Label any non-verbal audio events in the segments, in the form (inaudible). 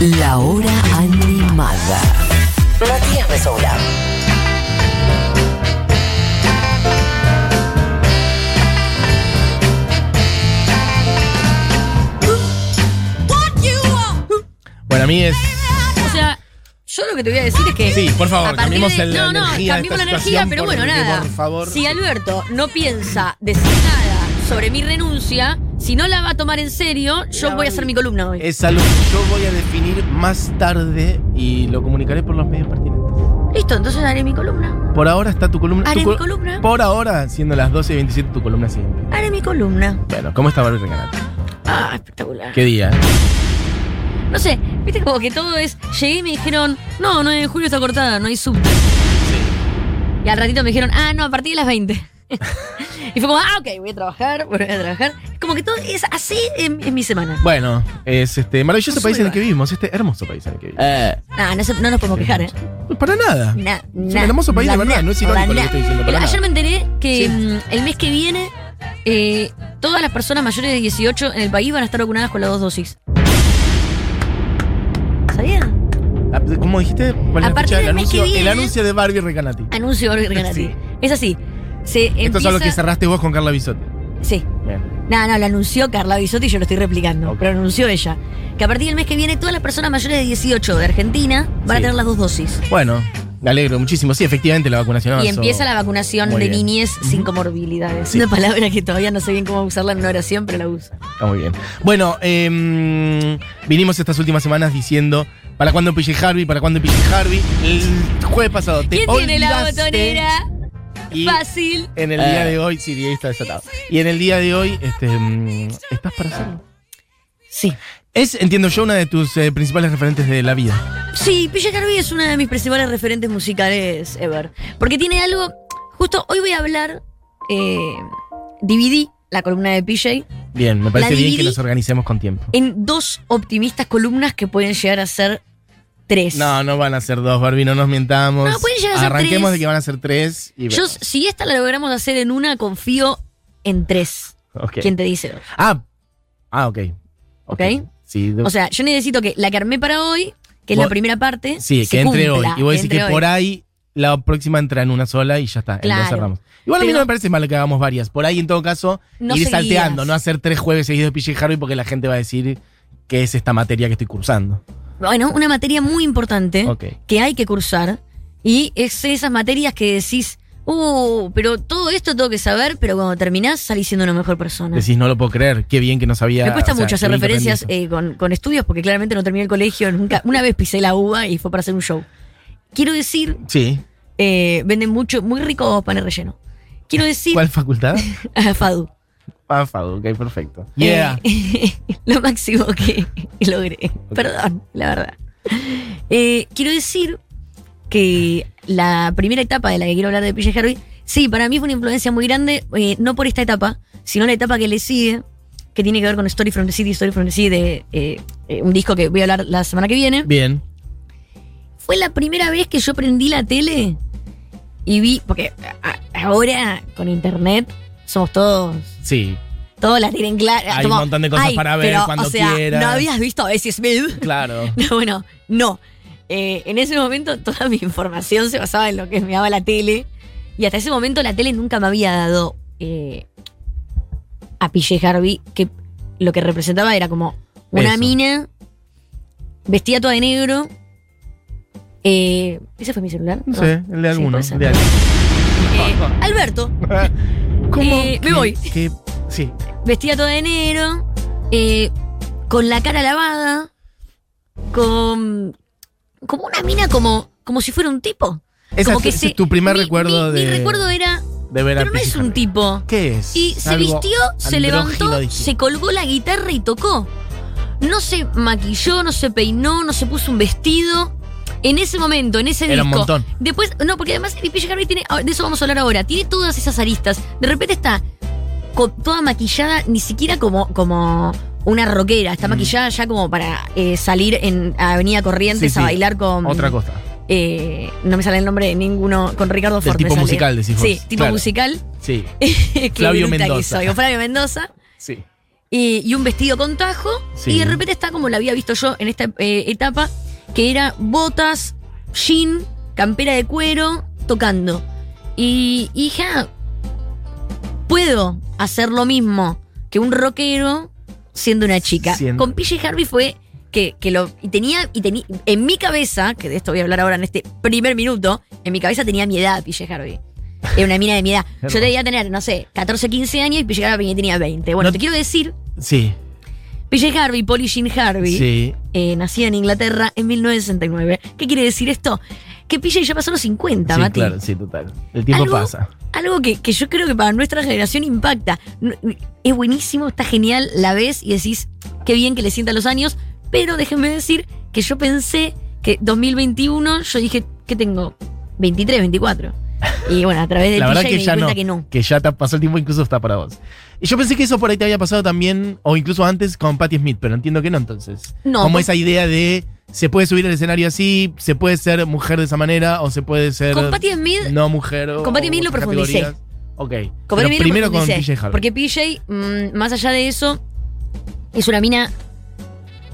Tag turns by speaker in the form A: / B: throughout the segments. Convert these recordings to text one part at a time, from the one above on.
A: La hora animada. Matías Mesoula.
B: Bueno, a mí es.
C: O sea, yo lo que te voy a decir es que.
B: Sí, por favor, cambiemos
C: de-
B: la
C: No, no,
B: energía de
C: cambiemos la energía, pero bueno, nada.
B: por favor.
C: Si Alberto no piensa decir nada sobre mi renuncia, si no la va a tomar en serio, yo voy a hacer mi columna hoy.
B: Es algo que yo voy a definir más tarde y lo comunicaré por los medios pertinentes.
C: Listo, entonces haré mi columna.
B: Por ahora está tu columna.
C: Haré
B: tu
C: mi
B: col-
C: columna.
B: Por ahora, siendo las 12 y 27, tu columna siempre.
C: Haré mi columna.
B: Bueno, ¿cómo está Barbie Recanati?
C: Ah, espectacular.
B: ¿Qué día?
C: No sé, viste como que todo es. Llegué y me dijeron, no, 9 de julio está cortada, no hay subte. Y al ratito me dijeron, ah, no, a partir de las 20. (laughs) y fue como, ah, ok, voy a trabajar, voy a trabajar. Como que todo es así en, en mi semana.
B: Bueno, es este maravilloso
C: No
B: país en el que vivimos, este hermoso país en el que vivimos.
C: Ah, no, se- no nos podemos quejar, ¿eh?
B: Para nada.
C: Na-
B: Es un
C: na-
B: hermoso país de
C: na-
B: verdad, no es irónico lo que
C: na-
B: estoy diciendo. Para
C: Pero ayer
B: nada.
C: me enteré que
B: Sí.
C: mm, el mes que viene eh, todas las personas mayores de 18 en el país van a estar vacunadas con las dos dosis. ¿Sabía?
B: Ah, ¿Cómo dijiste? ¿Cuál es
C: A
B: la
C: partir
B: fecha? El
C: del mes
B: anuncio,
C: viene-
B: el anuncio de Barbie Recanati.
C: Anuncio Barbie Recanati.
B: Sí.
C: Es así. Se
B: Esto
C: empieza...
B: es algo que cerraste vos con Carla Bisotti.
C: Sí.
B: Bien.
C: No, no, lo anunció Carla Bisotti y yo lo estoy replicando. Pero lo anunció ella. Que a partir del mes que viene todas las personas mayores de 18 de Argentina van a tener las dos dosis.
B: Bueno, me alegro muchísimo. Sí, efectivamente, la vacunación
C: Y empieza la vacunación
B: Muy
C: de
B: bien.
C: niñez sin comorbilidades.
B: Sí.
C: Una palabra que todavía no sé bien cómo usarla en una oración, pero la uso.
B: Está muy bien. Bueno, em, vinimos estas últimas semanas diciendo ¿para cuándo PJ Harvey? ¿Para cuándo PJ Harvey? El jueves pasado te
C: ¿Quién tiene la botonera?
B: Y
C: Fácil.
B: En el día de hoy, sí, Diego está desatado. Y en el día de hoy, este, mm, ¿estás para hacerlo?
C: Sí.
B: Es, entiendo yo, una de tus eh, principales referentes de la vida.
C: Sí, PJ Harvey es una de mis principales referentes musicales ever. Porque tiene algo. Justo hoy voy a hablar. Eh, dividí la columna de PJ
B: Bien, me parece bien que
C: dividí-
B: nos organicemos con tiempo.
C: en dos optimistas columnas que pueden llegar a ser tres.
B: No, no van a ser dos, Barbie, no nos mientamos.
C: No, pueden llegar a ser
B: Arranquemos
C: tres.
B: de que van a ser tres y
C: Yo,
B: vemos.
C: si esta la logramos hacer en una, confío en tres.
B: Ok.
C: ¿Quién te dice dos?
B: Ah, ah, ok.
C: ¿Ok?
B: Sí, de-
C: O sea, yo necesito que la que armé para hoy, que es
B: Vos-
C: la primera parte,
B: sí,
C: se
B: que entre
C: cumpla,
B: hoy. Y voy a decir
C: entre
B: que
C: hoy.
B: por ahí la próxima entra en una sola y ya está.
C: Claro.
B: Cerramos. Igual a mí
C: Pero-
B: no me parece mal que hagamos varias. Por ahí, en todo caso,
C: No
B: ir
C: seguidas.
B: salteando, no hacer tres jueves seguidos de PJ Harvey porque la gente va a decir que es esta materia que estoy cursando.
C: Bueno, una materia muy importante que hay que cursar y es esas materias que decís, uh, pero todo esto tengo que saber, pero cuando terminás salís siendo una mejor persona.
B: Decís, no lo puedo creer, qué bien que no sabía.
C: Me cuesta
B: o sea,
C: mucho hacer referencias eh, con, con estudios porque claramente no terminé el colegio nunca. (laughs) Una vez pisé la uva y fue para hacer un show. Quiero decir.
B: Sí.
C: eh, venden mucho, muy rico panes relleno. Quiero decir,
B: ¿Cuál facultad? (laughs)
C: Fadu.
B: Ah, Fado, ok, perfecto. Yeah.
C: Eh, (laughs) lo máximo que (laughs) logré. Perdón, la verdad. Eh, quiero decir que la primera etapa de la que quiero hablar de PJ Harvey, sí, para mí fue una influencia muy grande, eh, no por esta etapa, sino la etapa que le sigue, que tiene que ver con Story from the City, Story from the City, de eh, eh, un disco que voy a hablar la semana que viene.
B: Bien.
C: Fue la primera vez que yo prendí la tele y vi, porque a- ahora con internet somos todos
B: Sí,
C: todos la tienen clara.
B: Hay un montón de cosas para ver
C: pero,
B: cuando
C: o sea,
B: quieras.
C: ¿No habías visto a Bessie Smith? (laughs)
B: claro.
C: No, bueno, no. Eh, en ese momento toda mi información se basaba en lo que me daba la tele. Y hasta ese momento la tele nunca me había dado eh, a PJ Harvey, que lo que representaba era como una
B: Eso.
C: mina vestida toda de negro. Eh, ¿Ese fue mi celular?
B: No sé, el de
C: Sí,
B: alguno.
C: ser.
B: de alguien.
C: Eh, Alberto, (laughs)
B: ¿Cómo?
C: Eh, me
B: que-
C: voy.
B: que- sí.
C: vestida toda de negro, eh, con la cara lavada, con. como una mina como, como si fuera un tipo.
B: Esa
C: como
B: es- ese es tu primer
C: mi-
B: recuerdo
C: mi-
B: de-
C: Mi recuerdo era.
B: De ver
C: Pero no es un tipo.
B: ¿Qué es?
C: Y se vistió, se levantó, se colgó la guitarra y tocó. No se maquilló, no se peinó, no se puso un vestido. En ese momento, en ese
B: Era un
C: disco.
B: montón.
C: Después, no, porque además PJ Harvey tiene, ah, de eso vamos a hablar ahora, tiene todas esas aristas. De repente está toda maquillada, ni siquiera como, como una rockera,
B: Mm.
C: está maquillada ya como para eh, salir en Avenida Corrientes
B: Sí,
C: a bailar con.
B: Otra cosa.
C: eh, no me sale el nombre de ninguno, con Ricardo Ford.
B: tipo musical, decís.
C: Sí, tipo
B: Claro.
C: musical.
B: Sí. (laughs) Flavio
C: que
B: Mendoza.
C: o Flavio Mendoza.
B: Sí.
C: eh, y un vestido con tajo.
B: Sí.
C: Y de repente está como la había visto yo en esta eh, etapa, que era botas, jean, campera de cuero, tocando. Y, ah, puedo hacer lo mismo que un rockero siendo una chica.
B: Siendo-
C: Con PJ Harvey fue que, que lo y tenía y tenía en mi cabeza, que de esto voy a hablar ahora en este primer minuto, en mi cabeza tenía mi edad PJ Harvey. Era una mina de mi edad. (laughs) Yo debía tener, no sé, 14, 15 años y PJ Harvey tenía 20. Bueno,
B: No-
C: te quiero decir,
B: Sí,
C: PJ Harvey, Polly Jean Harvey,
B: sí.
C: eh, nacida en Inglaterra en 1969. ¿Qué quiere decir esto? Que PJ ya pasó los 50,
B: Sí,
C: Mati.
B: claro, sí, total. El tiempo
C: Algo-
B: pasa.
C: Algo que, que yo creo que para nuestra generación impacta. Es buenísimo, está genial, la ves y decís, qué bien que le sientan los años, pero déjenme decir que yo pensé que 2021, yo dije, ¿qué tengo? 23, 24. Y bueno, a través
B: La verdad
C: PJ
B: que
C: me di cuenta
B: no,
C: que no.
B: Que ya te pasó el tiempo, incluso está para vos. Y yo pensé que eso por ahí te había pasado también, o incluso antes con Patti Smith, pero entiendo que no entonces.
C: No,
B: Como
C: con-
B: esa idea de se puede subir al escenario así, se puede ser mujer de esa manera, o se puede ser
C: Con Patti Smith,
B: no mujer.
C: con Patti Smith lo profundicé.
B: categorías. Ok.
C: Con
B: Pero primero con PJ Harvey.
C: Porque PJ, mm, más allá de eso, es una mina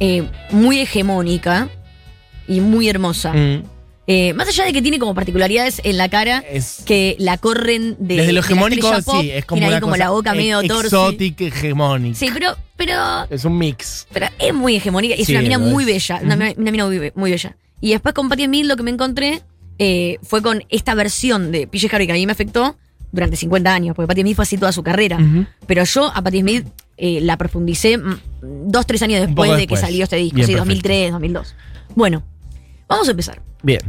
C: eh, muy hegemónica y muy hermosa.
B: Mm,
C: Eh, más allá de que tiene como particularidades en la cara
B: es,
C: que la corren de.
B: desde lo
C: de
B: hegemónico,
C: estrella pop,
B: sí, es como
C: tiene ahí como
B: cosa
C: la boca medio
B: exótica, hegemónica.
C: Sí, pero, pero,
B: Es un mix.
C: pero es muy hegemónica y es
B: Sí,
C: una mina muy
B: es.
C: bella. Una, una mina muy, be- muy bella. Y después con Patti Smith lo que me encontré eh, fue con esta versión de PJ Harvey que a mí me afectó durante 50 años, porque Patti Smith fue así toda su carrera. Pero yo a Patti Smith eh, la profundicé mm, dos, tres años después de que salió este disco,
B: Bien,
C: sí,
B: perfecto.
C: 2003, 2002. Bueno, vamos a empezar.
B: Bien,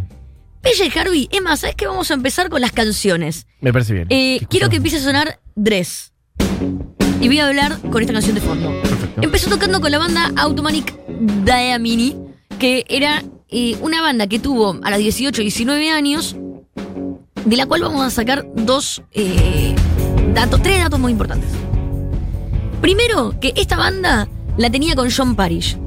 C: PJ Harvey, es más, ¿sabes qué? Vamos a empezar con las canciones.
B: me parece bien.
C: Eh,
B: ¿Qué
C: quiero que empiece a sonar Dress. Y voy a hablar con esta canción de fondo.
B: Perfecto.
C: Empezó tocando con la banda Automanic Diamini, que era eh, una banda que tuvo a los 18, 19 años, de la cual vamos a sacar dos eh, datos, tres datos muy importantes. Primero, que esta banda la tenía con John Parrish.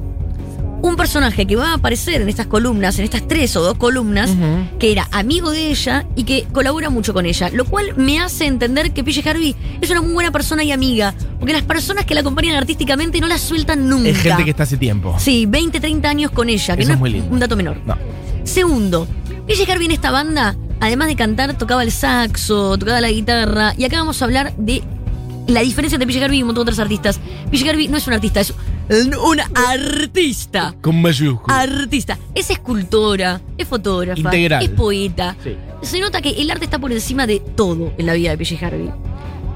C: Un personaje que va a aparecer en estas columnas, en estas tres o dos columnas, que era amigo de ella y que colabora mucho con ella. Lo cual me hace entender que PJ Harvey es una muy buena persona y amiga. Porque las personas que la acompañan artísticamente no la sueltan nunca.
B: Es gente que está hace tiempo.
C: Sí, 20, 30 años con ella, que
B: Eso
C: no
B: es muy lindo.
C: un dato menor.
B: No.
C: Segundo, PJ Harvey en esta banda, además de cantar, tocaba el saxo, tocaba la guitarra. Y acá vamos a hablar de la diferencia entre PJ Harvey y un montón de otros artistas. PJ Harvey no es un artista, es un artista.
B: Con mayúsculas.
C: Artista. Es escultora, es fotógrafa,
B: Integral.
C: es poeta.
B: Sí.
C: Se nota que el arte está por encima de todo en la vida de PJ Harvey.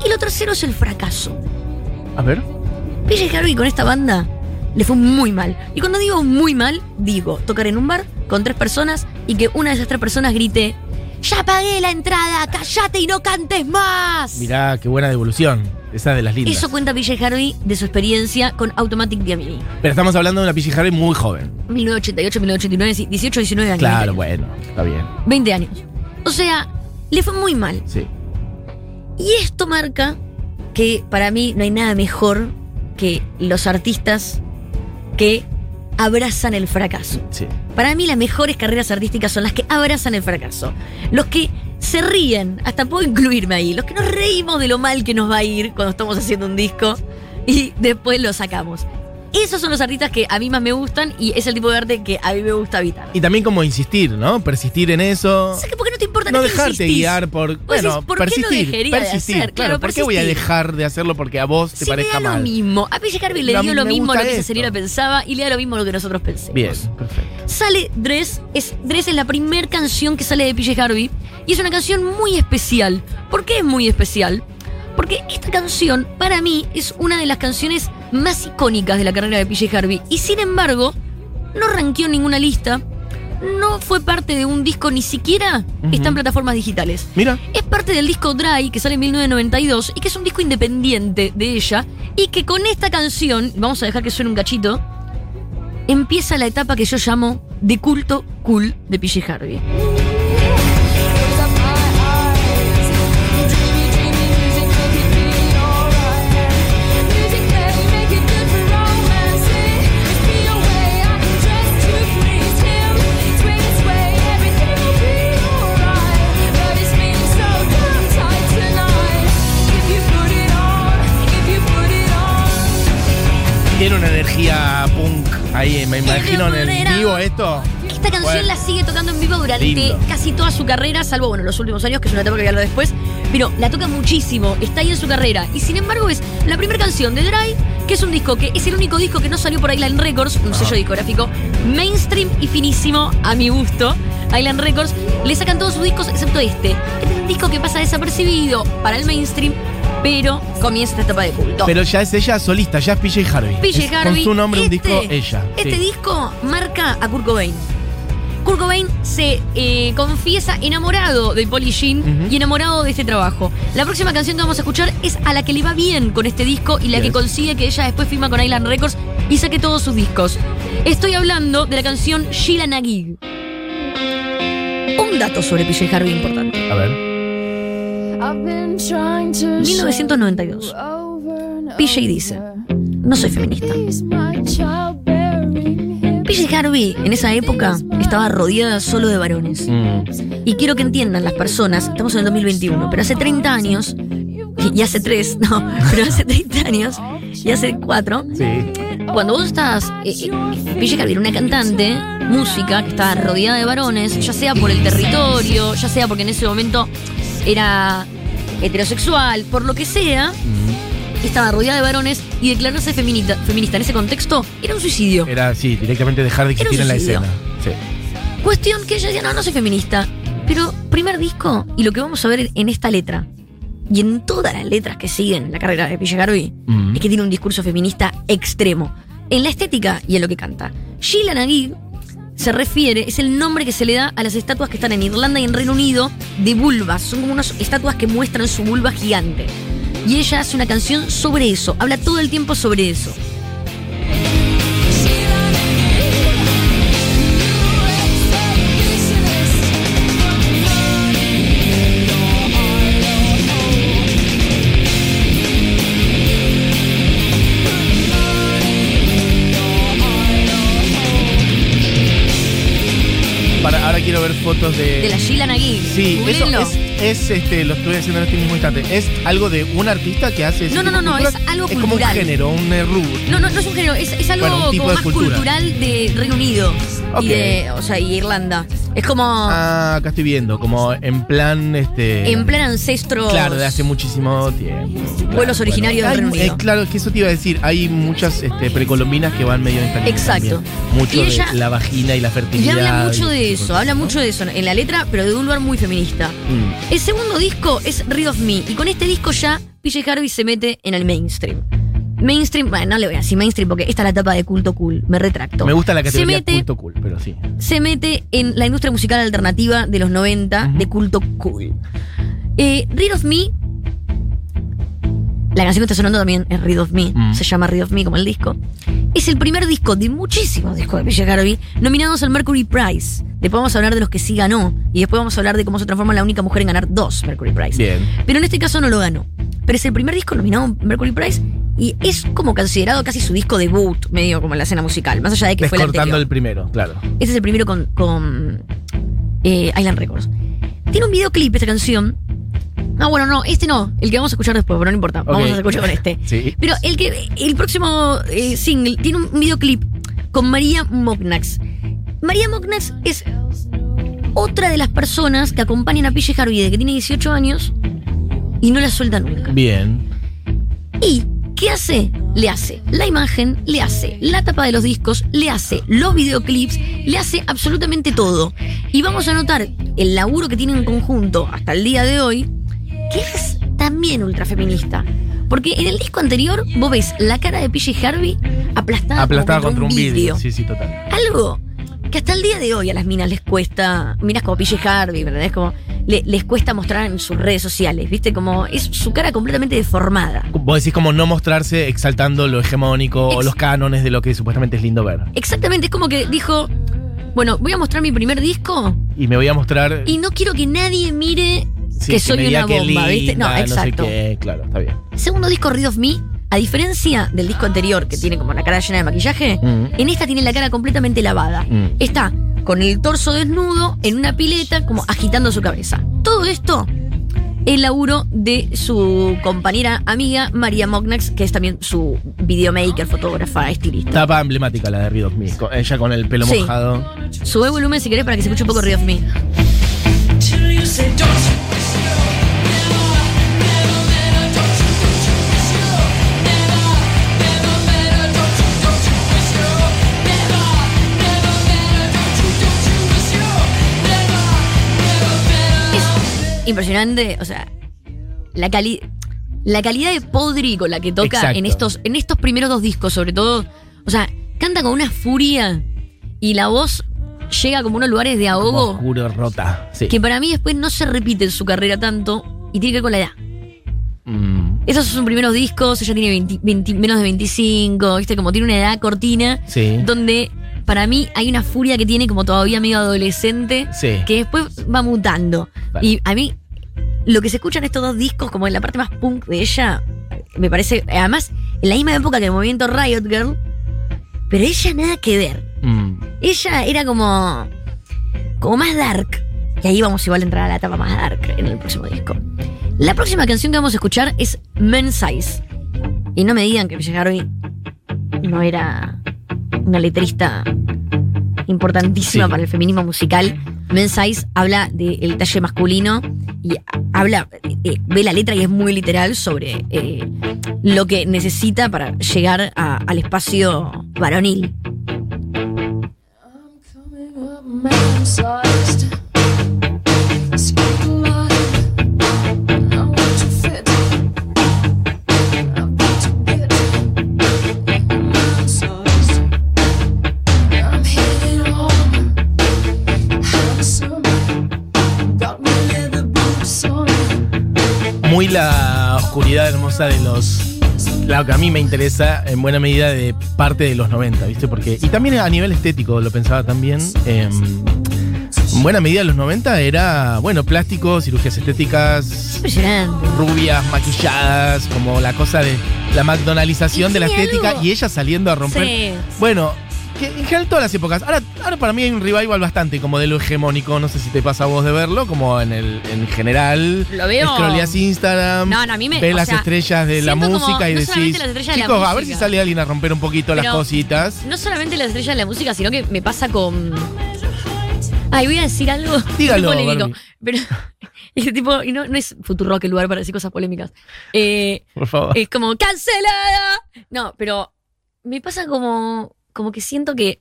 C: Y lo tercero es el fracaso.
B: A ver.
C: PJ Harvey con esta banda le fue muy mal. Y cuando digo muy mal, digo tocar en un bar con tres personas y que una de esas tres personas grite: ¡Ya pagué la entrada! ¡Cállate y no cantes más!
B: Mirá, qué buena devolución. Esa de las lindas.
C: Eso cuenta PJ Harvey de su experiencia con Automatic Diamini.
B: Pero estamos hablando de una PJ Harvey muy joven.
C: 1988, 1989, sí, 18, 19 años.
B: Claro,
C: 20 años.
B: bueno, está bien.
C: 20 años. O sea, le fue muy mal.
B: Sí.
C: Y esto marca que para mí no hay nada mejor que los artistas que abrazan el fracaso.
B: Sí.
C: Para mí las mejores carreras artísticas son las que abrazan el fracaso. Los que se ríen, hasta puedo incluirme ahí, los que nos reímos de lo mal que nos va a ir cuando estamos haciendo un disco y después lo sacamos. Esos son los artistas que a mí más me gustan y es el tipo de arte que a mí me gusta evitar.
B: Y también como insistir, ¿no? Persistir en eso.
C: ¿Sabes que por qué no te importa
B: No
C: ¿Qué
B: dejarte
C: insistís?
B: guiar por. Bueno,
C: decís, ¿por qué lo
B: persistir.
C: de
B: persistir.
C: hacer?
B: Claro, ¿por qué voy a dejar de hacerlo porque a vos te parezca
C: le da
B: mal?
C: lo mismo. A PJ Harvey le dio lo mismo lo que señora pensaba y le da lo mismo lo que nosotros pensemos.
B: Bien, perfecto.
C: Sale Dress, es, Dress es la primera canción que sale de PJ Harvey y es una canción muy especial. ¿Por qué es muy especial? Porque esta canción, para mí, es una de las canciones más icónicas de la carrera de PJ Harvey y sin embargo, no ranqueó en ninguna lista, no fue parte de un disco, ni siquiera está en plataformas digitales.
B: Mira.
C: Es parte del disco Dry, que sale en 1992, y que es un disco independiente de ella, y que con esta canción, vamos a dejar que suene un cachito, empieza la etapa que yo llamo de culto cool de PJ Harvey.
B: Energía punk. Ahí me imagino en el vivo esto.
C: Esta canción
B: Bueno.
C: la sigue tocando en vivo durante
B: Lindo.
C: casi toda su carrera, salvo, bueno, los últimos años, que es una etapa que voy a hablar después. Pero la toca muchísimo, está ahí en su carrera. Y sin embargo es la primera canción de Drive, que es un disco que es el único disco que no salió por Island Records, un sello discográfico mainstream y finísimo a mi gusto. Island Records le sacan todos sus discos excepto este. Este es un disco que pasa desapercibido para el mainstream, pero comienza esta etapa de culto.
B: Pero ya es ella solista, ya es PJ Harvey.
C: PJ
B: Es
C: Harvey.
B: Con su nombre, un
C: Este-
B: disco, ella.
C: Este
B: sí.
C: disco marca a Kurt Cobain. Kurt Cobain se eh, confiesa enamorado de Polly Jean y enamorado de este trabajo. La próxima canción que vamos a escuchar es a la que le va bien con este disco y la que consigue que ella después firma con Island Records y saque todos sus discos. Estoy hablando de la canción Sheila Nagig. Un dato sobre PJ Harvey importante.
B: A ver.
C: 1992. PJ dice, no soy feminista. PJ Harvey en esa época estaba rodeada solo de varones.
B: Mm.
C: Y quiero que entiendan las personas, estamos en el 2021, pero hace 30 (laughs) años, y, hace 3, no, pero hace 30 años, y hace 4,
B: Sí.
C: cuando vos estás, eh, eh, PJ Harvey era una cantante, música, que estaba rodeada de varones, ya sea por el territorio, ya sea porque en ese momento era heterosexual, por lo que sea,
B: Mm.
C: estaba rodeada de varones y declararse feminista, feminista en ese contexto era un suicidio.
B: Era, sí, directamente dejar de existir en la escena. Sí.
C: Cuestión que ella decía, no, no soy feminista. Pero primer disco, y lo que vamos a ver en esta letra, y en todas las letras que siguen la carrera de Harvey,
B: Mm.
C: es que tiene un discurso feminista extremo. En la estética y en lo que canta. Sheila Nagig se refiere, es el nombre que se le da a las estatuas que están en Irlanda y en Reino Unido de vulvas. Son como unas estatuas que muestran su vulva gigante. Y ella hace una canción sobre eso, habla todo el tiempo sobre eso.
B: Quiero ver fotos de.
C: De la Sheila Nagig.
B: Sí, eso
C: Googleenlo.
B: es, es, este, lo estoy haciendo en este mismo instante. ¿Es algo de un artista que hace ese
C: No, no,
B: tipo
C: no,
B: de
C: no, es algo
B: Es como un
C: cultural.
B: género, un eh, rubro.
C: No, no, no es un género, es, es algo
B: Bueno, un tipo
C: como
B: de
C: más
B: cultura.
C: cultural de Reino Unido.
B: Ok.
C: Y de, o sea, y Irlanda. Es como
B: Ah, acá estoy viendo, como en plan, este.
C: en plan ancestro.
B: Claro, de hace muchísimo tiempo. Claro,
C: Pueblos originarios del
B: Hay-
C: Reino Unido.
B: eh, claro, es que eso te iba a decir. Hay muchas este, precolombinas que van medio en esta línea
C: Exacto.
B: también. Mucho
C: Y
B: de la vagina y la
C: Y
B: fertilidad.
C: habla mucho
B: y
C: de eso, habla mucho de eso en la letra, pero de un lugar muy feminista.
B: Mm.
C: El segundo disco es Rid of Me, y con este disco ya PJ Harvey se mete en el mainstream. Mainstream, bueno, no le voy a decir mainstream porque esta es la etapa de culto cool, me retracto.
B: Me gusta la
C: se
B: categoría
C: mete,
B: culto cool, pero sí.
C: se mete en la industria musical alternativa de los 90
B: Ujú.
C: de culto cool. Eh, Rid of Me, la canción que está sonando también es Rid of Me,
B: Mm.
C: se llama Rid of Me como el disco. Es el primer disco de muchísimos discos de PJ Harvey nominados al Mercury Prize. Después vamos a hablar de los que sí ganó y después vamos a hablar de cómo se transforma la única mujer en ganar dos Mercury Prize.
B: Bien.
C: Pero en este caso no lo ganó. Pero es el primer disco nominado a Mercury Prize y es como considerado casi su disco debut, medio como en la escena musical, más allá de que fue el anterior.
B: el primero, claro.
C: Este es el primero con, con eh, Island Records. Tiene un videoclip esta canción. Ah, bueno, no, este no, el que vamos a escuchar después, pero no importa, vamos a escuchar con este. (laughs)
B: Sí.
C: Pero el que el próximo eh, single tiene un videoclip con María Mognax. María Mognax es otra de las personas que acompañan a PJ Harvey que tiene 18 años y no la suelta nunca.
B: Bien.
C: ¿Y qué hace? Le hace la imagen, le hace la tapa de los discos, le hace los videoclips, le hace absolutamente todo. Y vamos a notar el laburo que tienen en conjunto hasta el día de hoy, que es también ultrafeminista. Porque en el disco anterior vos ves la cara de PJ Harvey aplastada,
B: Aplastada contra un vidrio. Sí, sí, total.
C: Algo que hasta el día de hoy a las minas les cuesta, minas como PJ Harvey, ¿verdad? Es como le- les cuesta mostrar en sus redes sociales, ¿viste? Como es su cara completamente deformada.
B: Vos decís como no mostrarse exaltando lo hegemónico o los cánones de lo que supuestamente es lindo ver.
C: Exactamente, es como que dijo, bueno, voy a mostrar mi primer disco
B: Y me voy a mostrar.
C: y no quiero que nadie mire
B: sí,
C: que soy una bomba, ¿viste? No, exacto.
B: sé qué. Claro, está bien.
C: Segundo disco, Rid of Me, a diferencia del disco anterior, que tiene como la cara llena de maquillaje,
B: Mm.
C: en esta tiene la cara completamente lavada.
B: Mm.
C: Está con el torso desnudo en una pileta, como agitando su cabeza. Todo esto el laburo de su compañera amiga María Mognax, que es también su videomaker, fotógrafa, estilista.
B: Tapa emblemática la de Rid of Me, ella con el pelo
C: Sí.
B: mojado.
C: Sube volumen si querés para que se escuche un poco Rid of Me. Impresionante, o sea, la cali la calidad de podri con la que toca
B: Exacto.
C: en estos, en estos primeros dos discos, sobre todo. O sea, canta con una furia y la voz llega como unos lugares de ahogo
B: Oscuro, rota. Sí.
C: que para mí después no se repite en su carrera tanto y tiene que ver con la edad.
B: Mm,
C: Esos son sus primeros discos, ella tiene 20 20 menos de 25, ¿viste? Como tiene una edad cortina,
B: sí.
C: donde para mí hay una furia que tiene como todavía medio adolescente,
B: Sí.
C: que después va mutando.
B: Vale.
C: Y a mí, lo que se escucha en estos dos discos, como en la parte más punk de ella, me parece, además, en la misma época que el movimiento Riot Girl, pero ella nada que ver. Ella era como. como más dark. Y ahí vamos igual a entrar a la etapa más dark en el próximo disco. La próxima canción que vamos a escuchar es Men Size. Y no me digan que Villa Harvey no era una letrista importantísima
B: Sí.
C: para el feminismo musical. Men Size habla del talle masculino y habla, eh, ve la letra y es muy literal sobre eh, lo que necesita para llegar a- al espacio varonil.
B: Muy la oscuridad hermosa de los. Claro que a mí me interesa en buena medida de parte de los 90, ¿viste? Porque. Y también a nivel estético lo pensaba también. em, en buena medida los 90 era, bueno, plástico, cirugías estéticas, rubias, maquilladas, como la cosa de la McDonaldización de la estética
C: algo-
B: y ella saliendo a romper.
C: Sí.
B: Bueno, en general todas las épocas. Ahora, ahora para mí hay un revival bastante como de lo hegemónico, no sé si te pasa a vos de verlo, como en el en general.
C: Lo veo.
B: Scrolleas Instagram,
C: No, no, a mí me-
B: ves
C: o
B: las
C: sea,
B: estrellas de la
C: siento como-
B: música y
C: no
B: decís,
C: las estrellas de la
B: chicos, a ver si
C: música.
B: sale alguien a romper un poquito las cositas.
C: No solamente las estrellas de la música, sino que me pasa con. Ay, voy a decir algo (laughs)
B: Dígalo,
C: polémico. Pero. (laughs) Y tipo, y no, no es Futurock el lugar para decir cosas polémicas. Eh,
B: Por favor.
C: es como cancelada. No, pero me pasa como, como que siento que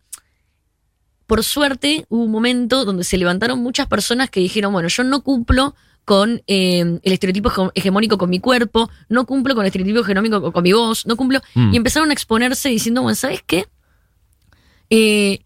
C: por suerte hubo un momento donde se levantaron muchas personas que dijeron, bueno, yo no cumplo con eh, el estereotipo hege- hegemónico con mi cuerpo, no cumplo con el estereotipo hegemónico con, con mi voz, no cumplo.
B: Mm.
C: Y empezaron a exponerse diciendo, bueno, ¿sabes qué? Eh,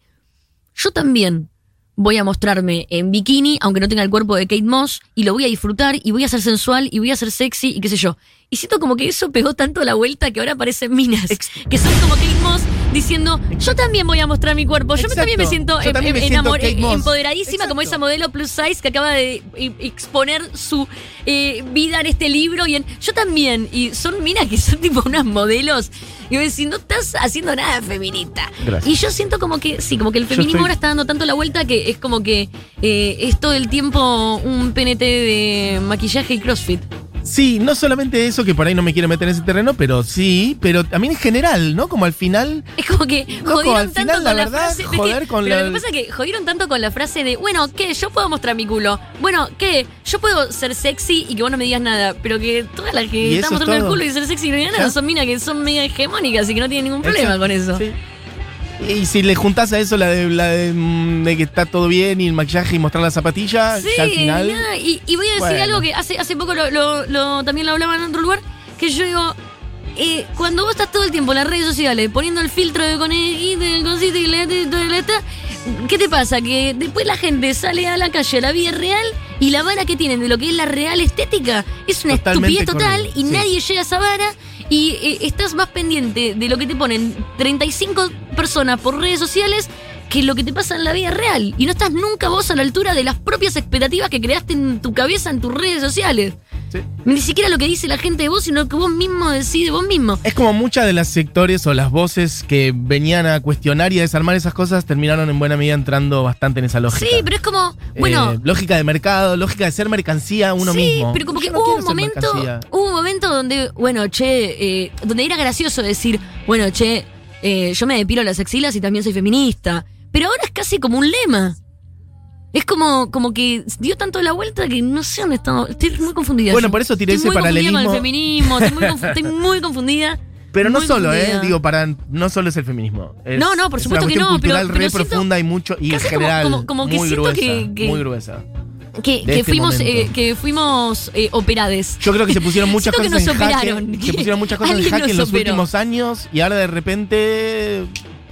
C: yo también voy a mostrarme en bikini, aunque no tenga el cuerpo de Kate Moss, y lo voy a disfrutar, y voy a ser sensual, y voy a ser sexy, y qué sé yo. Y siento como que eso pegó tanto la vuelta que ahora aparecen minas, que son como Kate Moss diciendo, yo también voy a mostrar mi cuerpo, yo
B: Exacto.
C: también me siento, em-
B: también me
C: em-
B: siento
C: empoderadísima como esa modelo plus size que acaba de exponer su eh, vida en este libro, y en, yo también, y son minas que son (laughs) tipo unas modelos, y vos decís, no estás haciendo nada feminista.
B: Gracias.
C: Y yo siento como que, sí, como que el feminismo
B: estoy-
C: ahora está dando tanto la vuelta que es como que eh, es todo el tiempo un PNT de maquillaje y crossfit.
B: Sí, no solamente eso, que por ahí no me quiero meter en ese terreno, pero sí, pero también en general, ¿no? Como al final.
C: Es como que jodieron
B: al
C: tanto
B: final,
C: con la,
B: verdad,
C: frase. que-
B: joder con
C: pero
B: la-
C: lo que pasa es que jodieron tanto con la frase de, bueno, ¿qué? Yo puedo mostrar mi culo. Bueno, ¿qué? Yo puedo ser sexy y que vos no me digas nada. Pero que todas las que están
B: es
C: mostrando el culo y ser sexy y no digan nada son minas que son media hegemónicas y que no tienen ningún problema
B: Exacto,
C: con eso.
B: sí. Y si le juntás a eso la de, la de, mm, de que está todo bien y el maquillaje y mostrar la zapatilla,
C: Sí,
B: ya al final.
C: y, y voy a decir
B: Bueno.
C: algo que hace, hace poco lo, lo- lo- también lo hablaba en otro lugar, que yo digo, eh, cuando vos estás todo el tiempo en las redes sociales poniendo el filtro de conejito, el cosito y la, la- la- ¿qué te pasa? Que después la gente sale a la calle a la vida real y la vara que tienen de lo que es la real estética es una
B: Totalmente
C: estupidez total
B: correcto,
C: y
B: sí.
C: nadie llega a esa vara y eh, estás más pendiente de lo que te ponen 35 personas por redes sociales que lo que te pasa en la vida real. Y no estás nunca vos a la altura de las propias expectativas que creaste en tu cabeza en tus redes sociales.
B: Sí.
C: Ni siquiera lo que dice la gente de vos, sino lo que vos mismo decís de vos mismo.
B: Es como muchas de las sectores o las voces que venían a cuestionar y a desarmar esas cosas terminaron en buena medida entrando bastante en esa lógica.
C: Sí, pero es como, bueno,
B: Eh, lógica de mercado, lógica de ser mercancía uno
C: sí,
B: mismo.
C: pero como que
B: no
C: hubo un momento,
B: mercancía.
C: hubo un momento donde, bueno, che, eh, donde era gracioso decir, bueno, che, eh, yo me depilo las axilas y también soy feminista. Pero ahora es casi como un lema. Es como, como que dio tanto la vuelta que no sé dónde estamos. Estoy muy confundida.
B: Bueno, por eso tiré
C: Estoy
B: ese
C: muy confundida con el
B: paralelismo.
C: feminismo, estoy muy, confu- estoy (laughs) muy confundida.
B: Pero no solo,
C: confundida.
B: ¿eh? Digo, para, no solo es el feminismo. Es-
C: No, no, por
B: es
C: supuesto que no, pero-
B: cultural
C: pero
B: re
C: siento
B: profunda y mucho, y en
C: como-
B: general,
C: como- como que
B: muy
C: siento
B: gruesa,
C: que- que-
B: muy gruesa.
C: Que,
B: este
C: fuimos, eh, que fuimos eh, operades.
B: Yo creo que se pusieron muchas
C: Siento que
B: cosas en
C: nos
B: jaque.
C: operaron.
B: Se pusieron muchas (laughs) cosas en jaque en
C: nos
B: los
C: operó.
B: últimos años y ahora de repente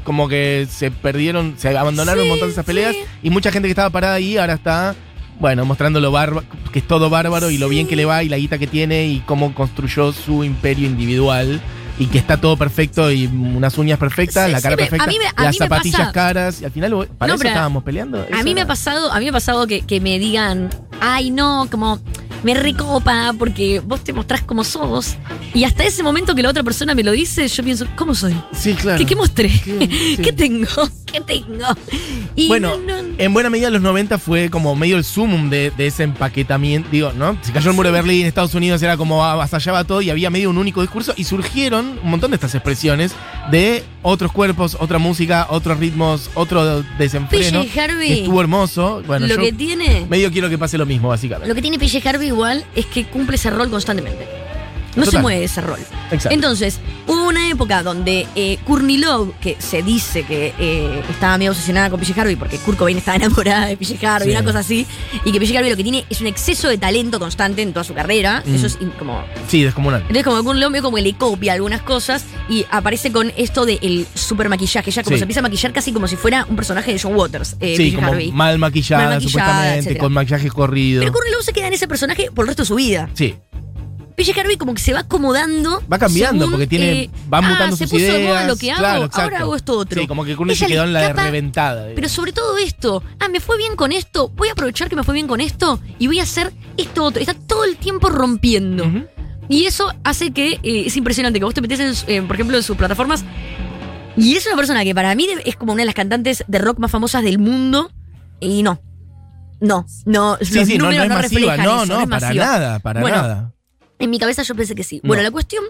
B: como que se perdieron, se abandonaron
C: Sí,
B: un montón de esas peleas
C: sí.
B: y mucha gente que estaba parada ahí ahora está, bueno, mostrando lo bárbaro, que es todo bárbaro y lo bien que le va y la guita que tiene y cómo construyó su imperio individual. Y que está todo perfecto y unas uñas perfectas,
C: Sí,
B: la cara perfecta,
C: me-
B: las zapatillas
C: pasa-
B: caras. Y al final, ¿para
C: No,
B: eso estábamos peleando?
C: A mí me ha pasado, a mí me ha pasado que, que me digan, ay no, como me recopa porque vos te mostrás como sos. Y hasta ese momento que la otra persona me lo dice, yo pienso, ¿cómo soy?
B: Sí, claro.
C: ¿Qué, qué mostré?
B: ¿Qué? (laughs) Sí.
C: ¿Qué tengo? (laughs) ¿Qué tengo? Y
B: Bueno,
C: no, no-
B: en buena medida los 90 fue como medio el sumum de, de ese empaquetamiento. Digo, ¿no? Se cayó el muro de Berlín, Estados Unidos era como avasallaba todo y había medio un único discurso y surgieron un montón de estas expresiones de otros cuerpos, otra música, otros ritmos, otro desenfreno.
C: PJ Harvey,
B: estuvo hermoso. Bueno,
C: lo
B: yo
C: que tiene,
B: medio quiero que pase lo mismo, básicamente.
C: lo que tiene PJ Harvey igual es que cumple ese rol constantemente. No se mueve de ese rol.
B: Exacto.
C: Entonces, hubo una época donde eh, Courtney Love, que se dice que eh, estaba medio obsesionada con PJ Harvey, porque Kurt Cobain estaba enamorada de PJ Harvey,
B: Sí.
C: una cosa así, y que PJ Harvey lo que tiene es un exceso de talento constante en toda su carrera.
B: Mm.
C: Eso es como.
B: sí, descomunal.
C: Entonces, como Courtney Love medio como que le copia algunas cosas y aparece con esto del super maquillaje. Ya como
B: Sí.
C: se empieza a maquillar casi como si fuera un personaje de John Waters, eh,
B: sí, como
C: Harvey.
B: mal maquillada,
C: Mal maquillada,
B: supuestamente,
C: etcétera.
B: con maquillaje corrido.
C: Pero Courtney Love se queda en ese personaje por el resto de su vida.
B: Sí,
C: PJ Harvey como que se va acomodando.
B: Va cambiando,
C: según,
B: porque tiene,
C: eh,
B: va
C: ah,
B: mutando
C: se
B: sus
C: puso de
B: ideas.
C: moda lo que hago,
B: Claro,
C: ahora hago esto otro.
B: Sí, como que
C: Ella
B: se quedó en la de reventada. digamos.
C: Pero sobre todo esto, ah, me fue bien con esto, voy a aprovechar que me fue bien con esto y voy a hacer esto otro. Está todo el tiempo rompiendo. Y eso hace que eh, es impresionante que vos te metés, en, eh, por ejemplo, en sus plataformas. Y es una persona que para mí de- es como una de las cantantes de rock más famosas del mundo. Y no. No, no.
B: Sí,
C: los
B: sí, no, no es masiva.
C: reflejan
B: No,
C: eso,
B: no,
C: es
B: para
C: masiva.
B: nada, para
C: Bueno,
B: nada.
C: En mi cabeza yo pensé que sí.
B: No.
C: Bueno, la cuestión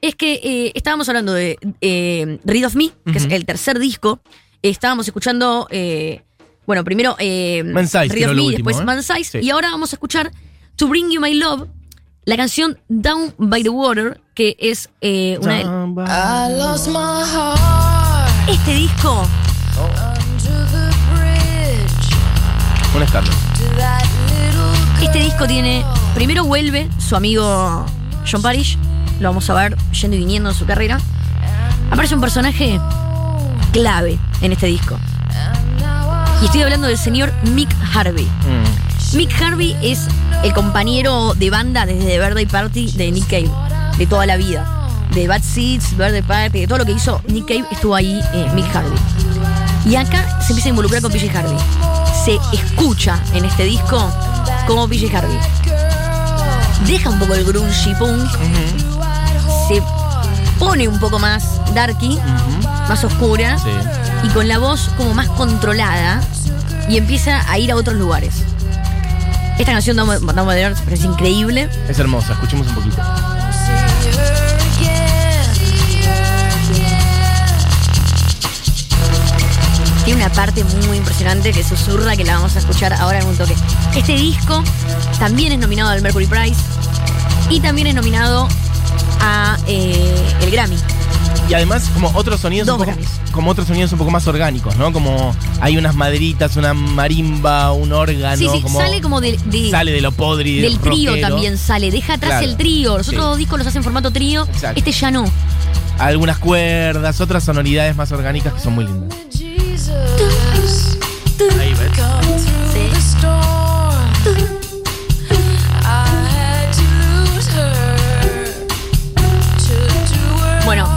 C: es que eh, estábamos hablando de eh, Read of Me, que es el tercer disco. Estábamos escuchando, eh, bueno, primero eh,
B: Size,
C: Read of Me,
B: último,
C: después
B: ¿eh?
C: Man Size,
B: Sí.
C: y ahora vamos a escuchar To Bring You My Love, la canción Down by the Water, que es eh, una de-
D: I lost my heart
C: Este disco,
D: bridge
B: Un escándalo.
C: este disco tiene, primero vuelve su amigo John Parrish, lo vamos a ver yendo y viniendo en su carrera. Aparece un personaje clave en este disco. Y estoy hablando del señor Mick Harvey.
B: Mm.
C: Mick Harvey es el compañero de banda desde The Birthday Party de Nick Cave, de toda la vida. De Bad Seeds, Birthday Party, de todo lo que hizo Nick Cave estuvo ahí eh, Mick Harvey. Y acá se empieza a involucrar con PJ Harvey. Se escucha en este disco como PJ Harvey. Deja un poco el grungy punk, se pone un poco más darky, más oscura
B: Sí.
C: y con la voz como más controlada y empieza a ir a otros lugares. Esta canción Down by- the Earth parece increíble.
B: Es hermosa, escuchemos un poquito.
C: Tiene una parte muy impresionante que susurra que la vamos a escuchar ahora en un toque. Este disco también es nominado al Mercury Prize y también es nominado a eh, el Grammy.
B: Y además, como otros sonidos
C: Dos
B: un poco, como otros sonidos un poco más orgánicos, ¿no? Como hay unas maderitas, una marimba, un órgano.
C: sí, sí,
B: como
C: sale como de, de-
B: sale de lo podri,
C: del trío también sale. Deja atrás
B: Claro.
C: el trío. Los
B: Sí.
C: otros dos discos los hacen en formato trío. Este ya no.
B: Algunas cuerdas, otras sonoridades más orgánicas que son muy lindas.
D: Jesus,
B: Ahí ves.
D: come through
C: Sí.
D: the storm. I had to lose her to do her
C: Bueno,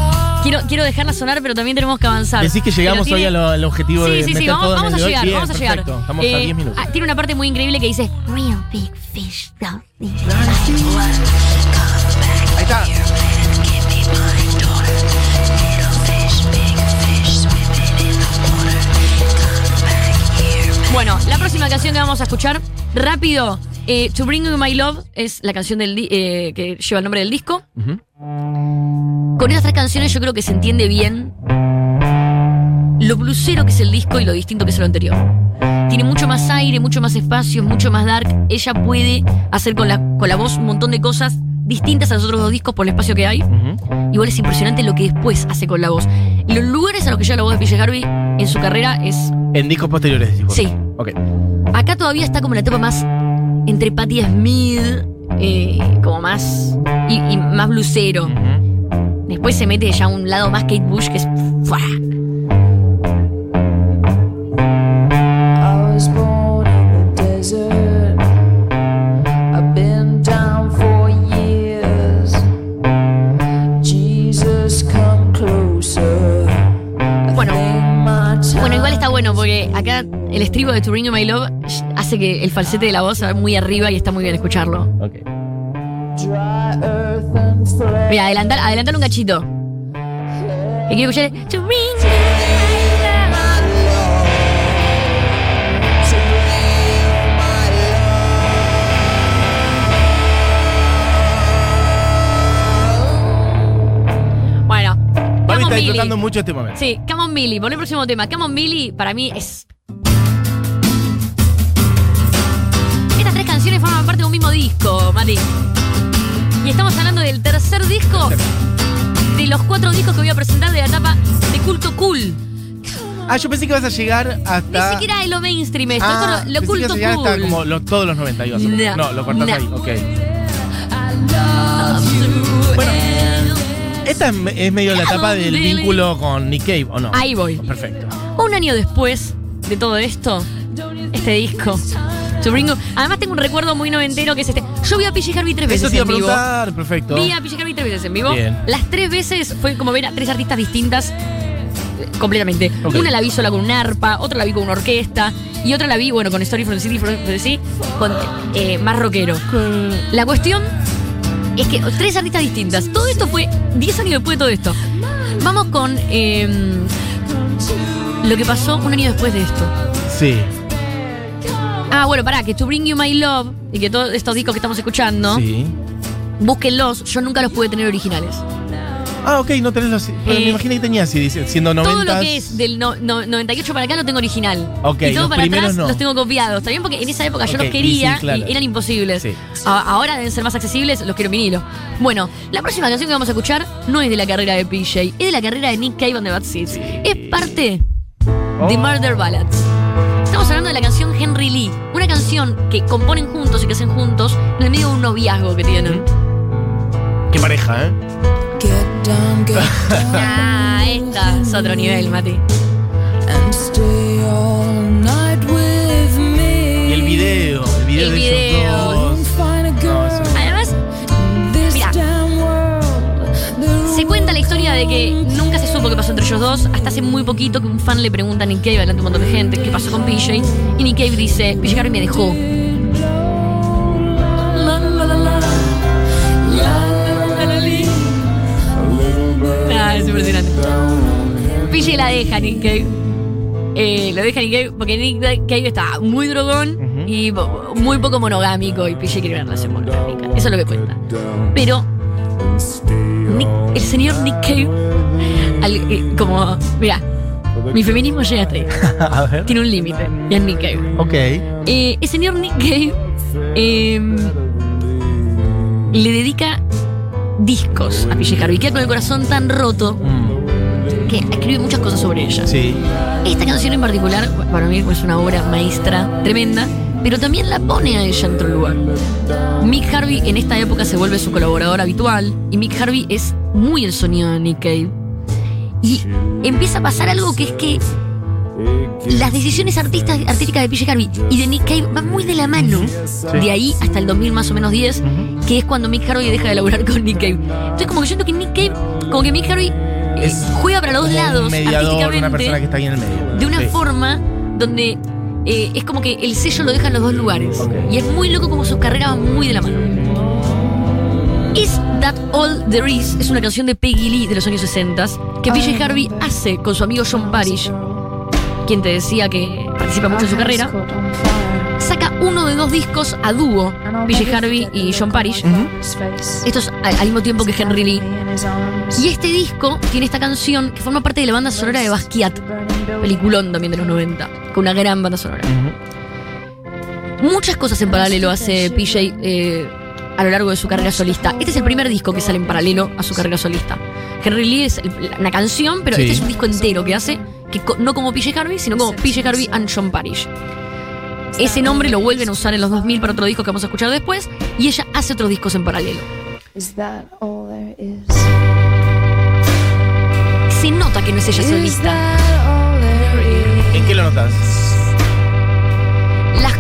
C: quiero, quiero dejarla sonar, pero también tenemos que avanzar.
B: Decís que llegamos hoy
C: tiene-
B: al, al objetivo
C: Sí,
B: de
C: sí, sí,
B: meter
C: vamos,
B: todo en
C: vamos a llegar, vamos a llegar.
B: Estamos a
C: Eh,
B: 10 minutos.
C: ah, tiene una parte muy increíble que dice Real big fish don't think
B: Ahí está.
C: Bueno, la próxima canción que vamos a escuchar, rápido, eh, To Bring You My Love es la canción del eh, que lleva el nombre del disco. Con estas tres canciones yo creo que se entiende bien lo blusero que es el disco y lo distinto que es lo anterior. Tiene mucho más aire, mucho más espacio, mucho más dark. Ella puede hacer con la, con la voz un montón de cosas distintas a los otros dos discos por el espacio que hay. Igual es impresionante lo que después hace con la voz. Los lugares a los que llega la voz de PJ Harvey en su carrera es
B: En discos posteriores, vos.
C: Sí.
B: Ok.
C: Acá todavía está como la etapa más entre Patti Smith, eh, como más. Y, y más blusero. Después se mete ya a un lado más Kate Bush, que es. ¡fua!
D: I was born in the desert. I've been down for years. Jesus, come closer. I
C: Bueno.
D: think my time
C: Bueno, igual está bueno porque acá el estribo de You My Love hace que el falsete de la voz se vaya muy arriba y está muy bien escucharlo.
B: Ok.
C: Mira, adelantar, adelantar un cachito. Que quiero escuchar. Bueno, Come
B: está disfrutando mucho este momento.
C: Sí, Come on Billy. Por el próximo tema. Come on Billy, para mí es. Parte de un mismo disco, Mati. Y estamos hablando del tercer disco de los cuatro discos que voy a presentar de la etapa de culto cool.
B: Ah, yo pensé que ibas a llegar hasta.
C: Ni siquiera es lo mainstream esto,
B: Ah,
C: lo,
B: que
C: culto
B: ibas a
C: cool.
B: hasta como todos los 90 ibas a
C: No,
B: No, lo cortás
C: no.
B: ahí. Ok. Bueno, esta es, medio la etapa del vínculo con Nick Cave, ¿o no?
C: Ahí voy.
B: Perfecto.
C: Un año después de todo esto, este disco. To Además tengo un recuerdo muy noventero que es este. Yo vi a PJ Harvey tres veces
B: Eso te iba a
C: en vivo.
B: preguntar, perfecto.
C: Vi a PJ Harvey tres veces en vivo.
B: Bien.
C: Las tres veces fue como ver a tres artistas distintas eh, completamente.
B: Ok.
C: Una la vi sola con un arpa, otra la vi con una orquesta y otra la vi, bueno, con Story from the City, from the Sea, con eh, más rockero. La cuestión es que tres artistas distintas. Todo esto fue 10 años después de todo esto. Vamos con eh, lo que pasó un año después de esto.
B: Sí.
C: Ah, bueno, pará, que To Bring You My Love y que todos estos discos que estamos escuchando,
B: Sí.
C: búsquenlos. Yo nunca los pude tener originales.
B: Ah, ok, no tenés los. Pero
C: Eh,
B: me imaginé que tenías, dice, siendo 90.
C: Todo lo que es del no- no- 98 para acá lo tengo original.
B: Ok,
C: y todo
B: los
C: para
B: primeros
C: atrás
B: no.
C: los tengo copiados. También porque en esa época yo
B: Ok,
C: los
B: y
C: quería
B: sí, claro.
C: y eran imposibles.
B: Sí.
C: A- ahora deben ser más accesibles, los quiero en vinilo. Bueno, la próxima canción que vamos a escuchar no es de la carrera de PJ, es de la carrera de Nick Cave and the Bad Seeds. Es parte
B: Oh.
C: de Murder Ballads. Henry Lee, una canción que componen juntos y que hacen juntos en el medio de un noviazgo que tienen.
B: Qué pareja, ¿eh?
D: Get down, get down, (laughs)
C: Ah, esta es otro nivel, Mati.
B: Ellos dos,
C: hasta hace muy poquito que un fan le pregunta a Nick Cave, delante de un montón de gente, qué pasó con PJ, y Nick Cave dice, PJ Harvey me dejó. Ah, es impresionante. PJ la deja, Nick Cave. Eh, lo deja Nick Cave porque Nick Cave está muy drogón y muy poco monogámico y PJ quiere una relación monogámica. Eso es lo que cuenta. Pero Nick- el señor Nick Cave, al- eh, como, mira, mi feminismo llega hasta ahí. (laughs)
B: A ver.
C: Tiene un límite y es Nick Cave.
B: Ok.
C: Eh, el señor Nick Cave eh, le dedica discos a PJ Harvey. Queda con el corazón tan roto
B: Mm,
C: que escribe muchas cosas sobre ella.
B: Sí.
C: Esta canción en particular, para mí es una obra maestra, tremenda, pero también la pone a ella en otro lugar. Mick Harvey en esta época se vuelve su colaborador habitual y Mick Harvey es muy el sonido de Nick Cave. Y empieza a pasar algo que es que las decisiones artistas, artísticas de PJ Harvey y de Nick Cave van muy de la mano. De ahí hasta el 2000 más o menos 10, que es cuando Mick Harvey deja de laburar con Nick Cave. Entonces como que yo siento que Nick Cave, como que Mick Harvey eh, juega para los lados
B: Un mediador, una
C: artísticamente,
B: persona que está ahí en el medio.
C: de una
B: Sí.
C: forma donde eh, es como que el sello lo deja en los dos lugares. Y es muy loco como sus carreras van muy de la mano. Is That All There Is es una canción de Peggy Lee de los años 60 que PJ Harvey hace con su amigo John Parrish, quien te decía que participa mucho en su carrera. Saca uno de dos discos a dúo, PJ Harvey y John Parrish. Estos al, al mismo tiempo que Henry Lee. Y este disco tiene esta canción que forma parte de la banda sonora de Basquiat, peliculón también de los 90, con una gran banda sonora. Muchas cosas en paralelo hace PJ eh, a lo largo de su carrera solista. Este es el primer disco que sale en paralelo a su carrera solista. Henry Lee es una canción, pero
B: Sí.
C: este es un disco entero que hace, que no como PJ Harvey, sino como PJ Harvey and John Parrish. Ese nombre lo vuelven a usar en los 2000 para otro disco que vamos a escuchar después, y ella hace otros discos en paralelo. Se nota que no es ella
D: Is
C: solista.
B: ¿En qué lo notas?
C: Las,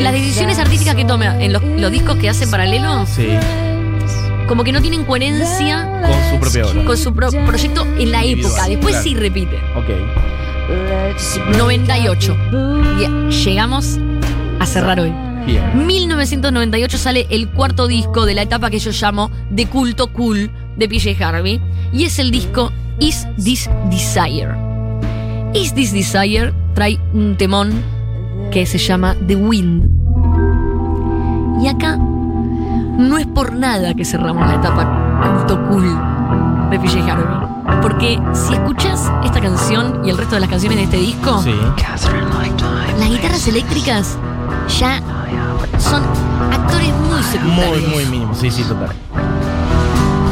C: las decisiones artísticas que toma en los, los discos que hace en paralelo,
B: Sí.
C: como que no tienen coherencia
B: Con su propia obra.
C: con su pro- proyecto en la
B: Individual,
C: época. Después
B: claro.
C: sí repite.
B: Ok.
D: is?
C: 98. Y llegamos a cerrar hoy.
B: Bien.
C: 1998 sale el cuarto disco de la etapa que yo llamo de culto cool de PJ Harvey. Y es el disco Is This Desire. Is This Desire trae un temón que se llama The Wind. Y acá no es por nada que cerramos la etapa culto cool de PJ Harvey. Porque si escuchas esta canción y el resto de las canciones de este disco,
B: Sí.
C: las guitarras eléctricas ya son actores muy
B: Muy,
C: secundarios.
B: muy mínimo. Sí, sí, total.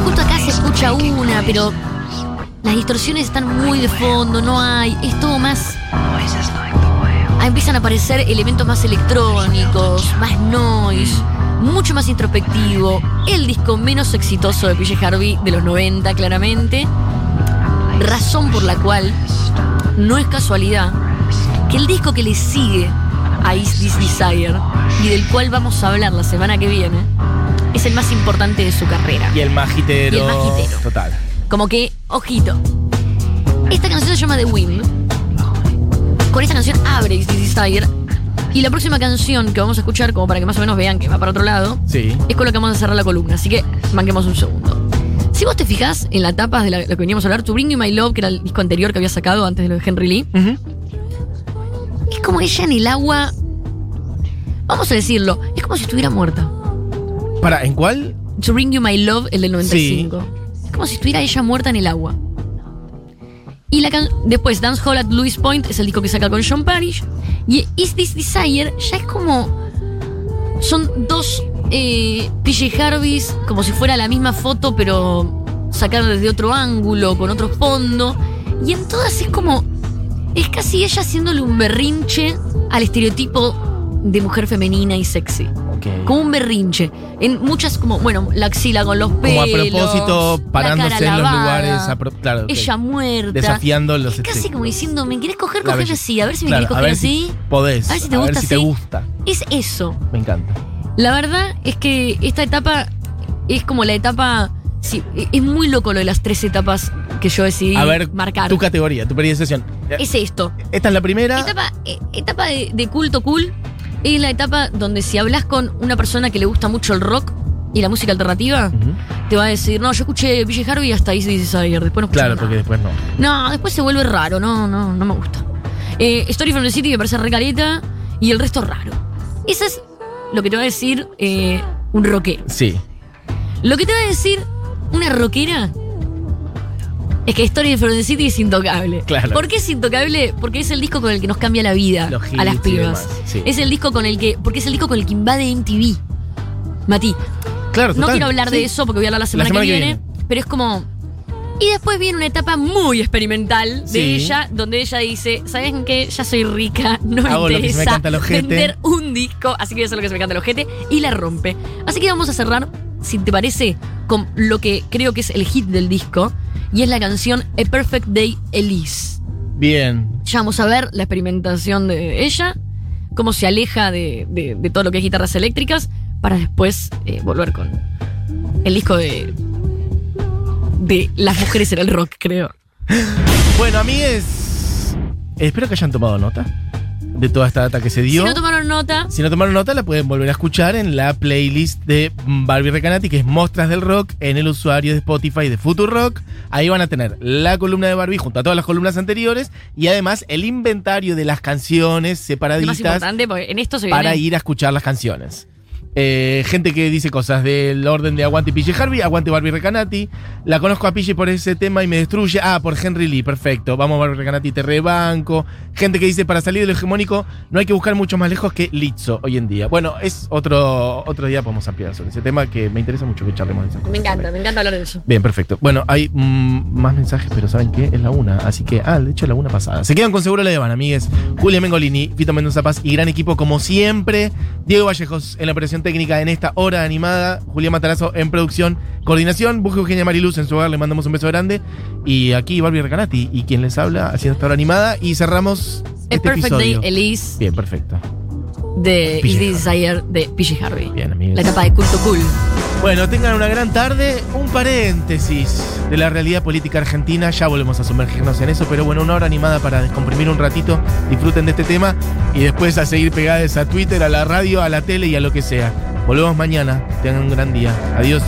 C: Justo acá se escucha una, pero las distorsiones están muy de fondo, no hay, es todo más... Ah, empiezan a aparecer elementos más electrónicos, más noise, mucho más introspectivo. El disco menos exitoso de PJ Harvey de los 90, claramente. Razón por la cual no es casualidad que el disco que le sigue a Is This Desire y del cual vamos a hablar la semana que viene es el más importante de su carrera.
B: Y el majitero.
C: Y el majitero.
B: Total.
C: Como que, ojito. Esta canción se llama The Wind. Con esta canción abre Is This Desire. Y la próxima canción que vamos a escuchar, como para que más o menos vean que va para otro lado,
B: Sí.
C: es con lo que vamos a cerrar la columna. Así que manquemos un segundo. Si vos te fijás en la tapa de la- lo que veníamos a hablar, To Bring You My Love, que era el disco anterior que había sacado antes de lo de Henry Lee, es como ella en el agua. Vamos a decirlo, es como si estuviera muerta.
B: Para, ¿en cuál?
C: To Bring You My Love, el del 95. Es como si estuviera ella muerta en el agua. Y la después Dance Hall at Louis Point es el disco que saca con John Parrish. Y Is This Desire ya es como. Son dos eh, PJ Harveys, como si fuera la misma foto, pero sacada desde otro ángulo, con otro fondo. Y en todas es como. Es casi ella haciéndole un berrinche al estereotipo de mujer femenina y sexy.
B: Ok.
C: Como un berrinche. En muchas, como, bueno, la axila con los
B: Como
C: pelos.
B: a propósito,
C: la
B: parándose
C: cara
B: en los
C: lavada,
B: lugares. a pro- claro, ok.
C: Ella muerta.
B: Desafiando los
C: Es casi
B: este-
C: como diciendo, ¿me quieres coger? Coger así. A ver si me
B: Claro,
C: quieres
B: a
C: coger
B: ver si
C: así.
B: podés.
C: A ver si te gusta
B: si te
C: así.
B: gusta.
C: Es eso.
B: Me encanta.
C: La verdad es que esta etapa es como la etapa. Sí, es muy loco lo de las tres etapas que yo decidí
B: A ver,
C: marcar.
B: tu categoría, tu periciación.
C: Es esto.
B: Esta es la primera.
C: Etapa, eh, etapa de, de culto cool es la etapa donde si hablas con una persona que le gusta mucho el rock y la música alternativa, te va a decir, no, yo escuché PJ Harvey y hasta ahí se dice ayer, después no
B: Claro,
C: nada".
B: porque después no.
C: No, después se vuelve raro, no, no, no me gusta. Eh, Story from the City me parece recareta y el resto raro. Eso es lo que te va a decir eh, un rockero.
B: Sí.
C: Lo que te va a decir una rockera es que Story from the City es intocable.
B: Claro.
C: ¿Por qué es intocable? Porque es el disco con el que nos cambia la vida
B: Los
C: a las pibas.
B: sí.
C: Es el disco con el que. Porque es el disco con el que invade MTV. Mati,
B: Claro,
C: no quiero hablar de
B: Sí.
C: eso porque voy a hablar la semana,
B: semana
C: que,
B: que
C: viene, pero es como. Y después viene una etapa muy experimental de
B: Sí.
C: ella, donde ella dice, ¿saben qué? Ya soy rica, no me
B: Hago lo que se me
C: interesa
B: canta el ojete".
C: vender un disco, así que eso es lo que se me canta el ojete, y la rompe. Así que vamos a cerrar, si te parece, con lo que creo que es el hit del disco, y es la canción A Perfect Day Elise.
B: Bien.
C: Ya vamos a ver la experimentación de ella, cómo se aleja de, de- de todo lo que es guitarras eléctricas, para después eh, volver con el disco de, de Las mujeres en el rock, creo.
B: Bueno, a mí es. Espero que hayan tomado nota de toda esta data que se
C: Si
B: dio.
C: no tomaron nota,
B: Si no tomaron nota, la pueden volver a escuchar en la playlist de Barbie Recanati, que es Mostras del Rock, en el usuario de Spotify de Rock. Ahí van a tener la columna de Barbie junto a todas las columnas anteriores y además el inventario de las canciones
C: lo más
B: separaditas
C: importante, porque en esto se
B: para ir a escuchar las canciones. Eh, gente que dice cosas del orden de Aguante PJ Harvey, Aguante Barbie Recanati. La conozco a PJ por ese tema y me destruye. Ah, por Henry Lee, perfecto. Vamos Barbie Recanati, te rebanco. Gente que dice para salir de lo hegemónico no hay que buscar mucho más lejos que Lizzo hoy en día. Bueno, es otro, otro día podemos ampliar sobre ese tema que me interesa mucho que charlemos de esas cosas
C: Me encanta,
B: también.
C: me encanta hablar de eso.
B: Bien, perfecto. Bueno, hay mm, más mensajes, pero ¿saben qué? Es la una. Así que, ah, de hecho, la una pasada. Se quedan con seguro la llevan, amigues. Julia Mengolini, Fito Mendoza Paz y gran equipo, como siempre. Diego Vallejos en la operación técnica en esta hora animada. Julián Matarazo en producción, coordinación. Busque Eugenia Mariluz en su hogar, le mandamos un beso grande. Y aquí Barbie Recanati y quien les habla haciendo esta hora animada. Y cerramos
C: Es
B: este
C: Perfect
B: episodio.
C: Day Elise
B: Bien, perfecto.
C: De Is This Desire de PJ Harvey.
B: Bien, amigues.
C: La etapa de culto cool.
B: Bueno, tengan una gran tarde. Un paréntesis de la realidad política argentina. Ya volvemos a sumergirnos en eso, pero bueno, una hora animada para descomprimir un ratito. Disfruten de este tema y después a seguir pegadas a Twitter, a la radio, a la tele y a lo que sea. Volvemos mañana. Tengan un gran día. Adiós.